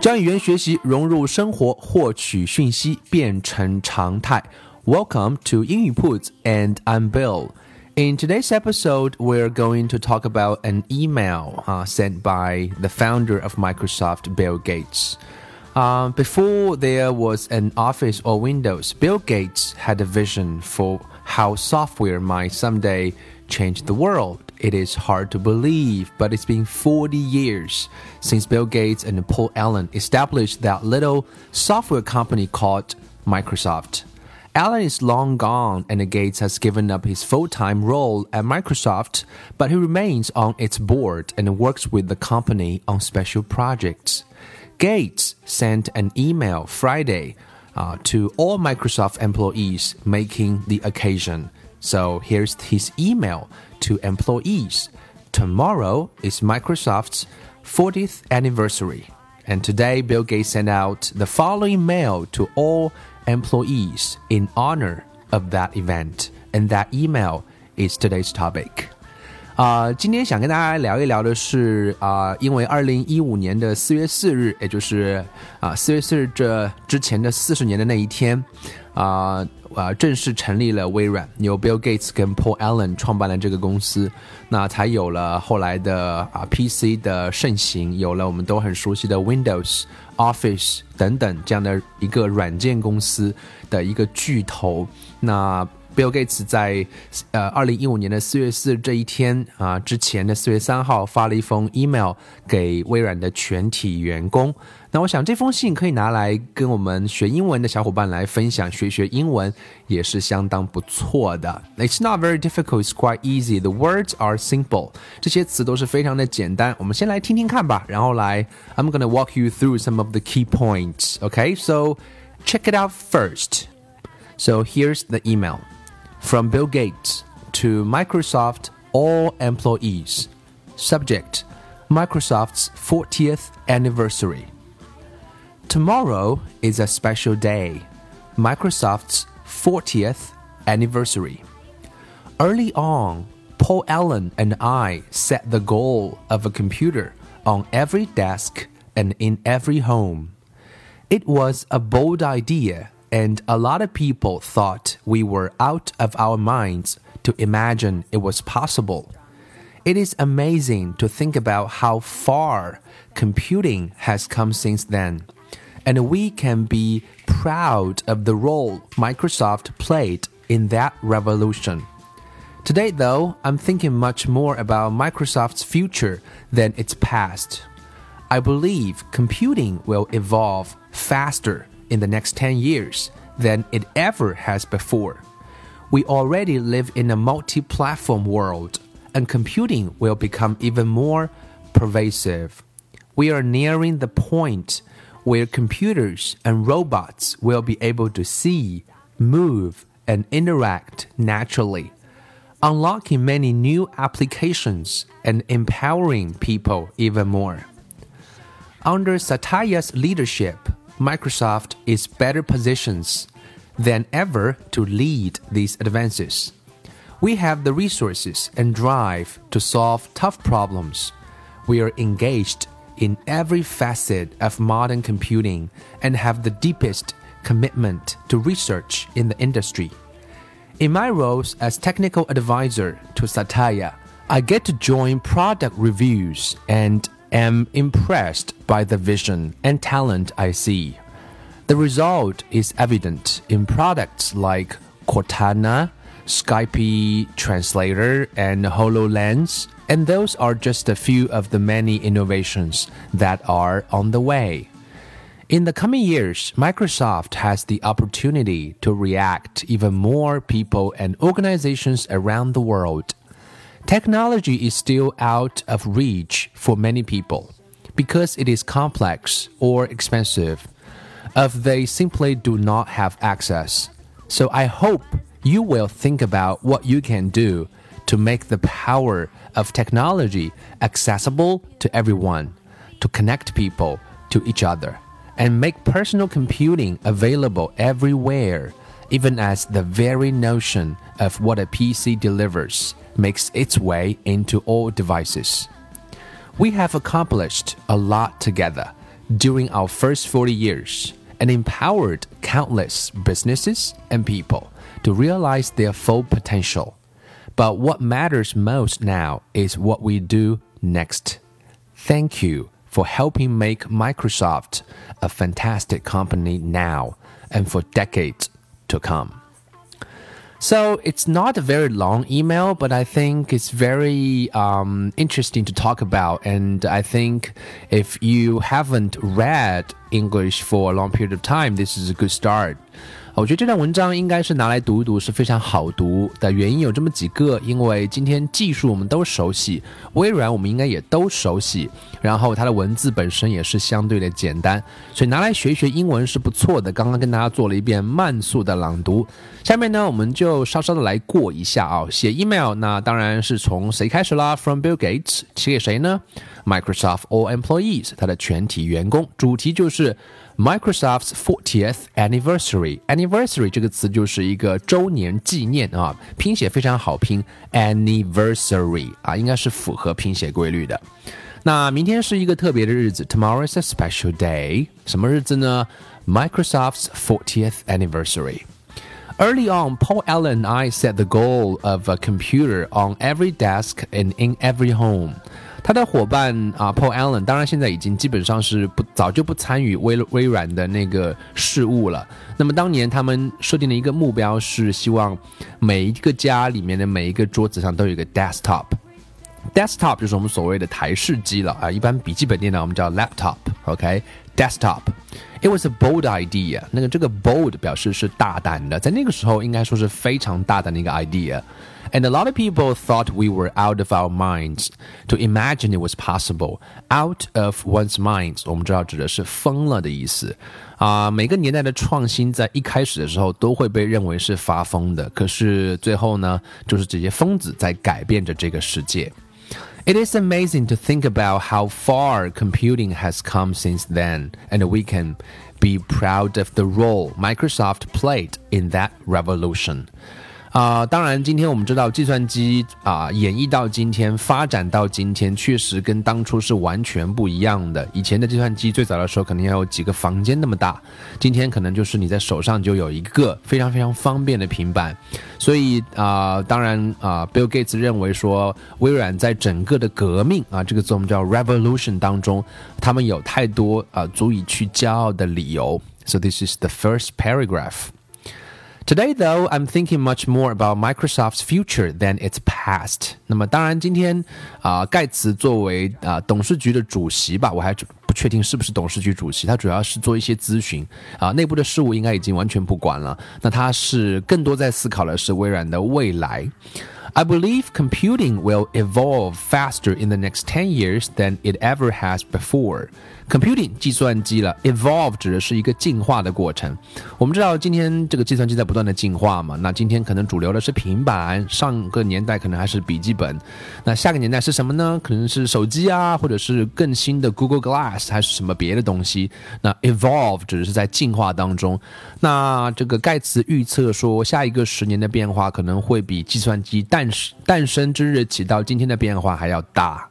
将语言学习融入生活，获取讯息变成常态。Welcome to 英语 铺子 and I'm Bill. In today's episode, we're going to talk about an email uh, sent by the founder of Microsoft, Bill Gates. Uh, before there was an Office or Windows, Bill Gates had a vision for how software might someday change the world. It is hard to believe, but it's been 40 years since Bill Gates and Paul Allen established that little software company called Microsoft. Allen is long gone, and Gates has given up his full time role at Microsoft, but he remains on its board and works with the company on special projects. Gates sent an email Friday uh, to all Microsoft employees making the occasion. So here's his email to employees. Tomorrow is Microsoft's 40th anniversary. And today, Bill Gates sent out the following mail to all employees in honor of that event. And that email is today's topic. 啊，今天想跟大家聊一聊的是啊，因为二零一五年的四月四日，也就是啊四月四日这之前的四十年的那一天， 啊啊正式成立了微软，由 Bill Gates 跟 Paul Allen 创办了这个公司，那才有了后来的啊 PC 的盛行，有了我们都很熟悉的 Windows、Office 等等这样的一个软件公司的一个巨头，那。Bill Gates 在呃二零一五年的四月四这一天啊之前的四月三号发了一封 email 给微软的全体员工。那我想这封信可以拿来跟我们学英文的小伙伴来分享，学学英文也是相当不错的。It's not very difficult, it's quite easy. The words are simple. 这些词都是非常的简单。我们先来听听看吧，然后来 I'm gonna walk you through some of the key points. Okay, so check it out first. So here's the email. From Bill Gates to Microsoft all employees. Subject Microsoft's 40th anniversary. Tomorrow is a special day, Microsoft's 40th anniversary. Early on, Paul Allen and I set the goal of a computer on every desk and in every home. It was a bold idea and a lot of people thought we were out of our minds to imagine it was possible. It is amazing to think about how far computing has come since then, and we can be proud of the role Microsoft played in that revolution. Today, though, I'm thinking much more about Microsoft's future than its past. I believe computing will evolve faster in the next 10 years than it ever has before. We already live in a multi platform world, and computing will become even more pervasive. We are nearing the point where computers and robots will be able to see, move, and interact naturally, unlocking many new applications and empowering people even more. Under Satya's leadership, Microsoft is better positioned than ever to lead these advances. We have the resources and drive to solve tough problems. We are engaged in every facet of modern computing and have the deepest commitment to research in the industry. In my roles as technical advisor to Satya, I get to join product reviews and am impressed by the vision and talent I see. The result is evident in products like Cortana, Skype Translator, and HoloLens, and those are just a few of the many innovations that are on the way. In the coming years, Microsoft has the opportunity to react even more people and organizations around the world Technology is still out of reach for many people, because it is complex or expensive, if they simply do not have access. So I hope you will think about what you can do to make the power of technology accessible to everyone, to connect people to each other, and make personal computing available everywhere, even as the very notion of what a PC delivers makes its way into all devices. We have accomplished a lot together during our first 40 years and empowered countless businesses and people to realize their full potential. But what matters most now is what we do next. Thank you for helping make Microsoft a fantastic company now and for decades to come. So it's not a very long email, but I think it's very um, interesting to talk about. And I think if you haven't read English for a long period of time, this is a good start. 我觉得这段文章应该是拿来读一读是非常好读的原因有这么几个，因为今天技术我们都熟悉，微软我们应该也都熟悉，然后它的文字本身也是相对的简单，所以拿来学一学英文是不错的。刚刚跟大家做了一遍慢速的朗读，下面呢我们就稍稍的来过一下啊，写 email 那当然是从谁开始啦？From Bill Gates 写给谁呢？Microsoft all employees 它的全体员工，主题就是。Microsoft's 40th anniversary. Anniversary 这个词就是一个周年纪念啊，拼写非常好拼，anniversary 啊，应该是符合拼写规律的。那明天是一个特别的日子，Tomorrow is a special day。什么日子呢？Microsoft's 40th anniversary. Early on, Paul Allen and I set the goal of a computer on every desk and in every home. 他的伙伴啊，Paul Allen，当然现在已经基本上是不早就不参与微微软的那个事务了。那么当年他们设定的一个目标是希望每一个家里面的每一个桌子上都有一个 desktop。desktop 就是我们所谓的台式机了啊，一般笔记本电脑我们叫 laptop，OK？desktop。It was a bold idea。那个这个 bold 表示是大胆的，在那个时候应该说是非常大胆的一个 idea。And a lot of people thought we were out of our minds to imagine it was possible. Out of one's minds，我们知道指的是疯了的意思啊。每个年代的创新在一开始的时候都会被认为是发疯的，可是最后呢，就是这些疯子在改变着这个世界。 It is amazing to think about how far computing has come since then, and we can be proud of the role Microsoft played in that revolution. 啊，当然，今天我们知道计算机啊，演绎到今天，发展到今天，确实跟当初是完全不一样的。以前的计算机最早的时候，可能要有几个房间那么大，今天可能就是你在手上就有一个非常非常方便的平板。所以啊，当然啊，Bill Gates 认为说，微软在整个的革命啊，这个字我们叫 revolution 当中，他们有太多啊足以去骄傲的理由。So this is the first paragraph. Today, though, I'm thinking much more about Microsoft's future than its past. 那么，当然，今天啊，盖茨作为啊董事局的主席吧，我还不确定是不是董事局主席，他主要是做一些咨询啊，内部的事务应该已经完全不管了。那他是更多在思考的是微软的未来。I believe computing will evolve faster in the next 10 years than it ever has before. Computing 计算机了，evolve 指的是一个进化的过程。我们知道今天这个计算机在不断的进化嘛，那今天可能主流的是平板，上个年代可能还是笔记本，那下个年代是什么呢？可能是手机啊，或者是更新的 Google Glass 还是什么别的东西。那 evolve 指的是在进化当中。那这个盖茨预测说，下一个十年的变化可能会比计算机诞生诞生之日起到今天的变化还要大。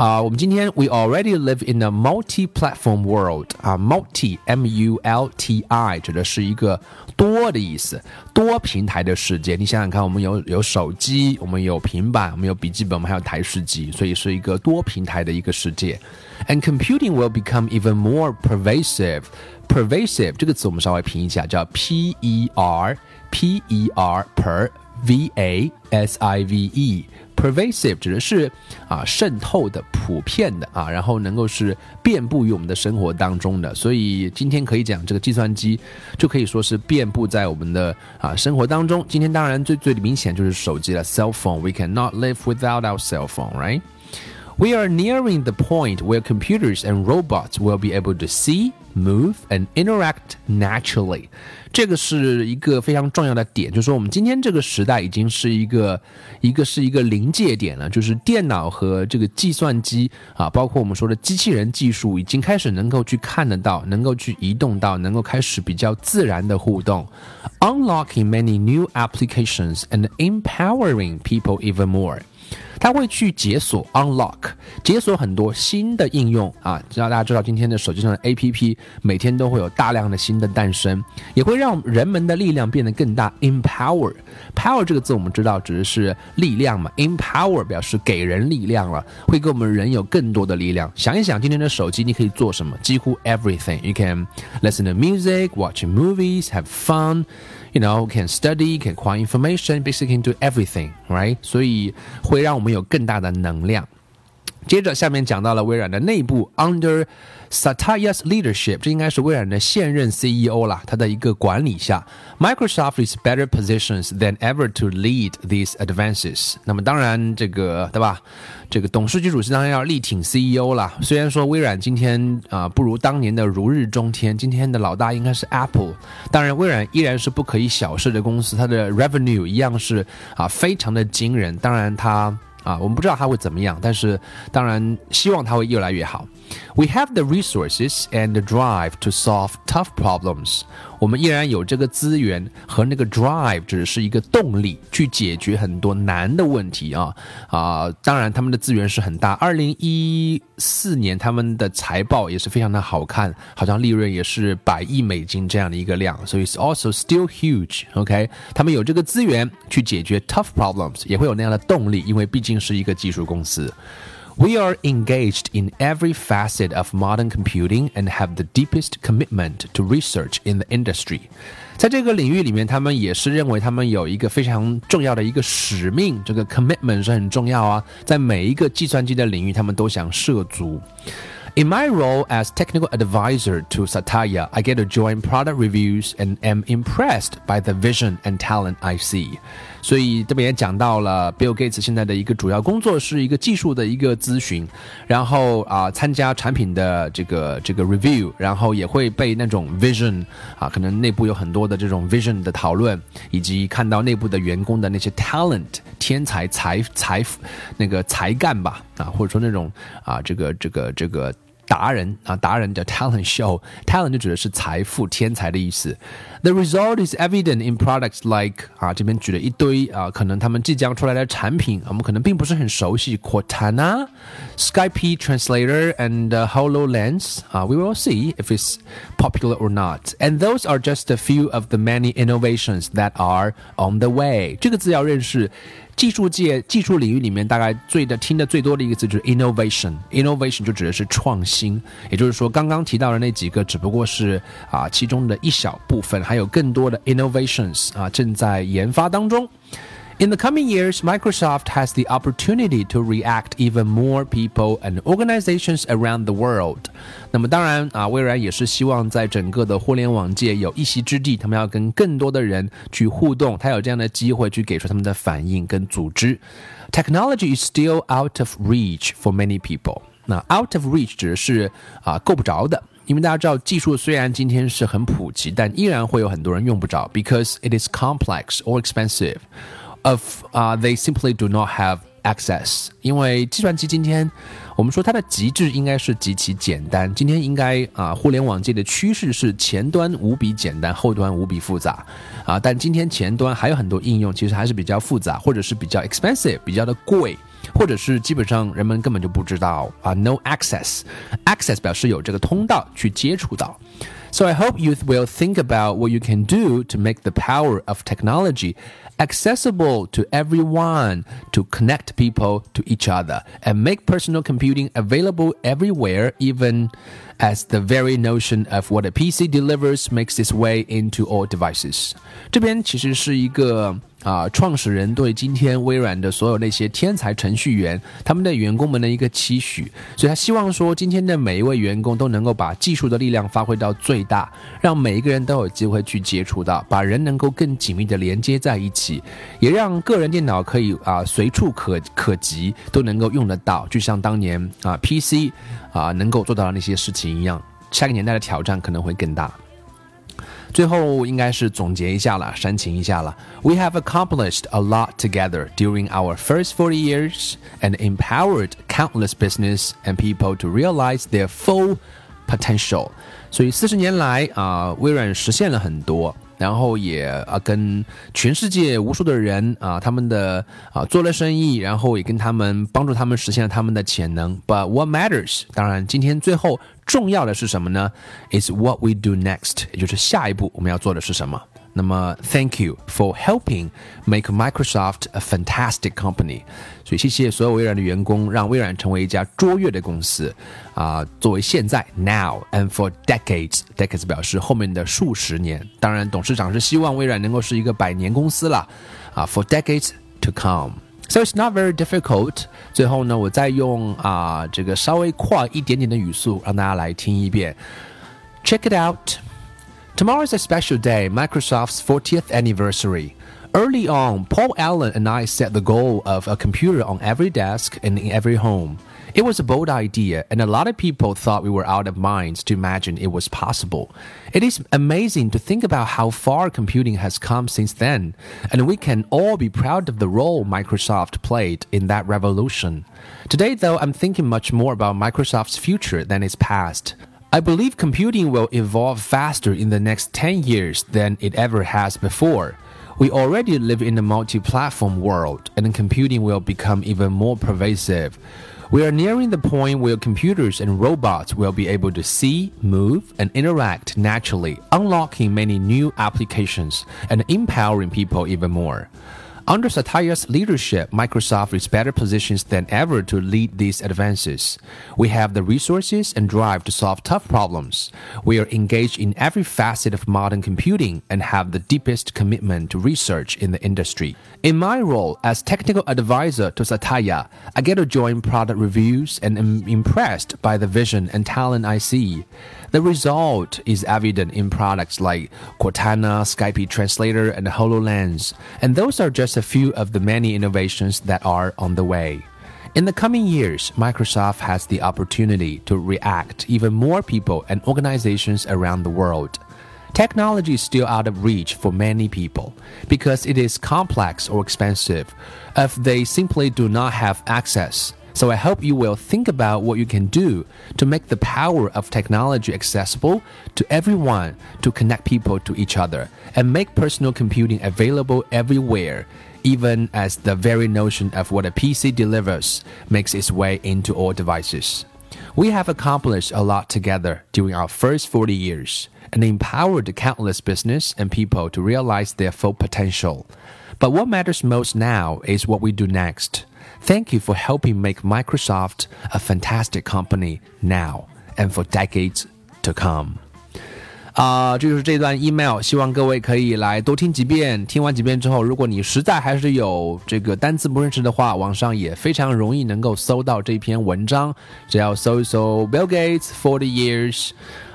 啊，我们今天 we already live in a multi-platform world 啊，multi m u l t i 指的是一个多的意思，多平台的世界。你想想看，我们有有手机，我们有平板，我们有笔记本，我们还有台式机，所以是一个多平台的一个世界。And computing will become even more pervasive. Pervasive 这个词我们稍微拼一下，叫 p e r p e r per v a s i v e。 pervasive 指的是啊渗透的、普遍的啊，然后能够是遍布于我们的生活当中的。所以今天可以讲这个计算机，就可以说是遍布在我们的啊生活当中。今天当然最最明显就是手机了，cell phone。We cannot live without our cell phone, right? We are nearing the point where computers and robots will be able to see, move, and interact naturally. 这个是一个非常重要的点，就是说我们今天这个时代已经是一个一个是一个临界点了，就是电脑和这个计算机啊，包括我们说的机器人技术，已经开始能够去看得到，能够去移动到，能够开始比较自然的互动，unlocking many new applications and empowering people even more。 它会去解锁 unlock，解锁很多新的应用啊，让大家知道今天的手机上的 APP 每天都会有大量的新的诞生，也会让人们的力量变得更大。empower，power 这个字我们知道指的是力量嘛，empower 表示给人力量了，会给我们人有更多的力量。想一想今天的手机你可以做什么？几乎 everything。You can listen to music, watch movies, have fun. you know can study can acquire information basically can do everything right 所以会让我们有更大的能量。接着下面讲到了微软的内部，under Satya's leadership，这应该是微软的现任 CEO 啦，他的一个管理下，Microsoft is better positions than ever to lead these advances。那么当然这个对吧？这个董事局主席当然要力挺 CEO 啦。虽然说微软今天啊不如当年的如日中天，今天的老大应该是 Apple。当然微软依然是不可以小视的公司，它的 revenue 一样是啊非常的惊人。当然它。啊，我们不知道它会怎么样，但是当然希望它会越来越好。We have the resources and the drive to solve tough problems. 我们依然有这个资源和那个 drive，只是一个动力去解决很多难的问题啊啊！当然，他们的资源是很大。二零一四年他们的财报也是非常的好看，好像利润也是百亿美金这样的一个量，所以 also still huge。OK，他们有这个资源去解决 tough problems，也会有那样的动力，因为毕竟是一个技术公司。We are engaged in every facet of modern computing and have the deepest commitment to research in the industry。在这个领域里面，他们也是认为他们有一个非常重要的一个使命，这个 commitment 是很重要啊。在每一个计算机的领域，他们都想涉足。In my role as technical advisor to Satya, I get to join product reviews and am impressed by the vision and talent I see. 所以这边也讲到了，Bill Gates 现在的一个主要工作是一个技术的一个咨询，然后啊参加产品的这个这个 review，然后也会被那种 vision 啊，可能内部有很多的这种 vision 的讨论，以及看到内部的员工的那些 talent 天才才才那个才干吧啊，或者说那种啊这个这个这个。达人啊，达人叫 talent show，talent 就指的是财富、天才的意思。The result is evident in products like 啊，这边举了一堆啊，可能他们即将出来的产品，我们可能并不是很熟悉，Cortana、Skype Translator and、uh, Hololens 啊，we will see if it's popular or not. And those are just a few of the many innovations that are on the way. 这个字要认识。 技术界、技术领域里面，大概最的听的最多的一个字就是 innovation。innovation 就指的是创新，也就是说，刚刚提到的那几个只不过是啊其中的一小部分，还有更多的 innovations 啊正在研发当中。In the coming years, Microsoft has the opportunity to react even more people and organizations around the world. 那么当然啊，微软也是希望在整个的互联网界有一席之地，他们要跟更多的人去互动，他有这样的机会去给出他们的反应跟组织。Technology is still out of reach for many people. 那 out of reach 指的是啊够不着的。因为大家知道，技术虽然今天是很普及，但依然会有很多人用不着，because it is complex or expensive. Of uh, they simply do not have access。因为计算机今天，我们说它的极致应该是极其简单。今天应该啊，互联网界的趋势是前端无比简单，后端无比复杂啊。但今天前端还有很多应用，其实还是比较复杂，或者是比较 expensive，比较的贵，或者是基本上人们根本就不知道啊，no access。access 表示有这个通道去接触到。So I hope you will think about what you can do to make the power of technology accessible to everyone to connect people to each other and make personal computing available everywhere, even as the very notion of what a PC delivers makes its way into all devices. 这边其实是一个 啊，创始人对今天微软的所有那些天才程序员，他们的员工们的一个期许，所以他希望说，今天的每一位员工都能够把技术的力量发挥到最大，让每一个人都有机会去接触到，把人能够更紧密的连接在一起，也让个人电脑可以啊随处可可及，都能够用得到，就像当年啊 PC 啊能够做到的那些事情一样，下个年代的挑战可能会更大。最后应该是总结一下了，煽情一下了。We have accomplished a lot together during our first 40 years and empowered countless business and people to realize their full potential. 所以四十年来啊，微软实现了很多。 然后也啊跟全世界无数的人啊他们的啊做了生意，然后也跟他们帮助他们实现了他们的潜能。But what matters？当然，今天最后重要的是什么呢？Is what we do next，也就是下一步我们要做的是什么。那么，Thank you for helping make Microsoft a fantastic company。所以，谢谢所有微软的员工，让微软成为一家卓越的公司。啊，作为现在 now and for decades，decades 表示后面的数十年。当然，董事长是希望微软能够是一个百年公司了。啊，for decades to come。So it's not very difficult。最后呢，我再用啊这个稍微快一点点的语速，让大家来听一遍。Check it out。 Tomorrow is a special day, Microsoft's 40th anniversary. Early on, Paul Allen and I set the goal of a computer on every desk and in every home. It was a bold idea, and a lot of people thought we were out of minds to imagine it was possible. It is amazing to think about how far computing has come since then, and we can all be proud of the role Microsoft played in that revolution. Today, though, I'm thinking much more about Microsoft's future than its past. I believe computing will evolve faster in the next 10 years than it ever has before. We already live in a multi platform world, and computing will become even more pervasive. We are nearing the point where computers and robots will be able to see, move, and interact naturally, unlocking many new applications and empowering people even more. Under Satya's leadership, Microsoft is better positioned than ever to lead these advances. We have the resources and drive to solve tough problems. We are engaged in every facet of modern computing and have the deepest commitment to research in the industry. In my role as technical advisor to Satya, I get to join product reviews and am impressed by the vision and talent I see. The result is evident in products like Cortana, Skype Translator, and HoloLens, and those are just a few of the many innovations that are on the way. In the coming years, Microsoft has the opportunity to react even more people and organizations around the world. Technology is still out of reach for many people because it is complex or expensive if they simply do not have access. So I hope you will think about what you can do to make the power of technology accessible to everyone to connect people to each other and make personal computing available everywhere, even as the very notion of what a PC delivers makes its way into all devices. We have accomplished a lot together during our first 40 years and empowered the countless business and people to realize their full potential. But what matters most now is what we do next. Thank you for helping make Microsoft a fantastic company now and for decades to come. 啊，这就是这段 email，希望各位可以来多听几遍。听完几遍之后，如果你实在还是有这个单词不认识的话，网上也非常容易能够搜到这篇文章，只要搜一搜 Bill Gates forty years。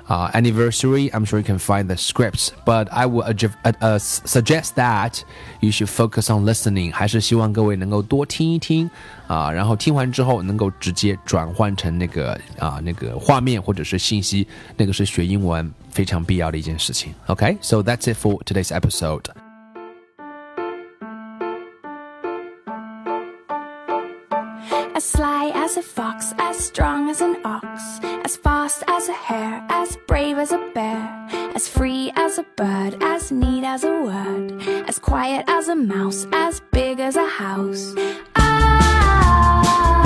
uh, anniversary, I'm sure you can find the scripts. But I would uh, uh, suggest that you should focus on listening，还是希望各位能够多听一听啊，然后听完之后能够直接转换成那个啊那个画面或者是信息，那个是学英文非常必要的一件事情。OK，so、okay? that's it for today's episode. As sly as a fox, as strong as an ox, as fast as a hare, as brave as a bear, as free as a bird, as neat as a word, as quiet as a mouse, as big as a house. Ah.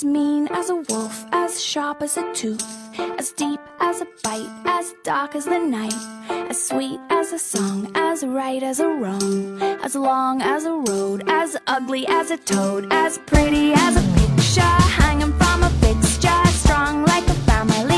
As mean as a wolf, as sharp as a tooth, as deep as a bite, as dark as the night, as sweet as a song, as right as a wrong, as long as a road, as ugly as a toad, as pretty as a picture hanging from a fixture, strong like a family,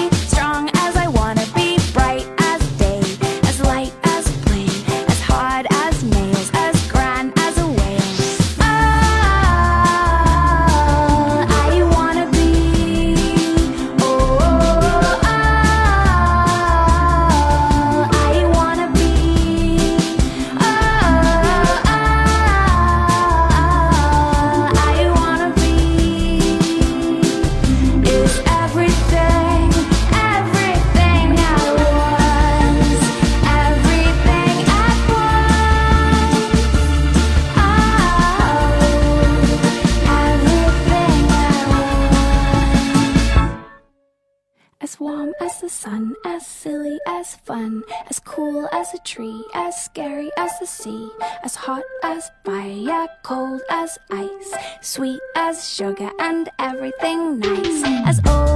sugar, and everything nice. As old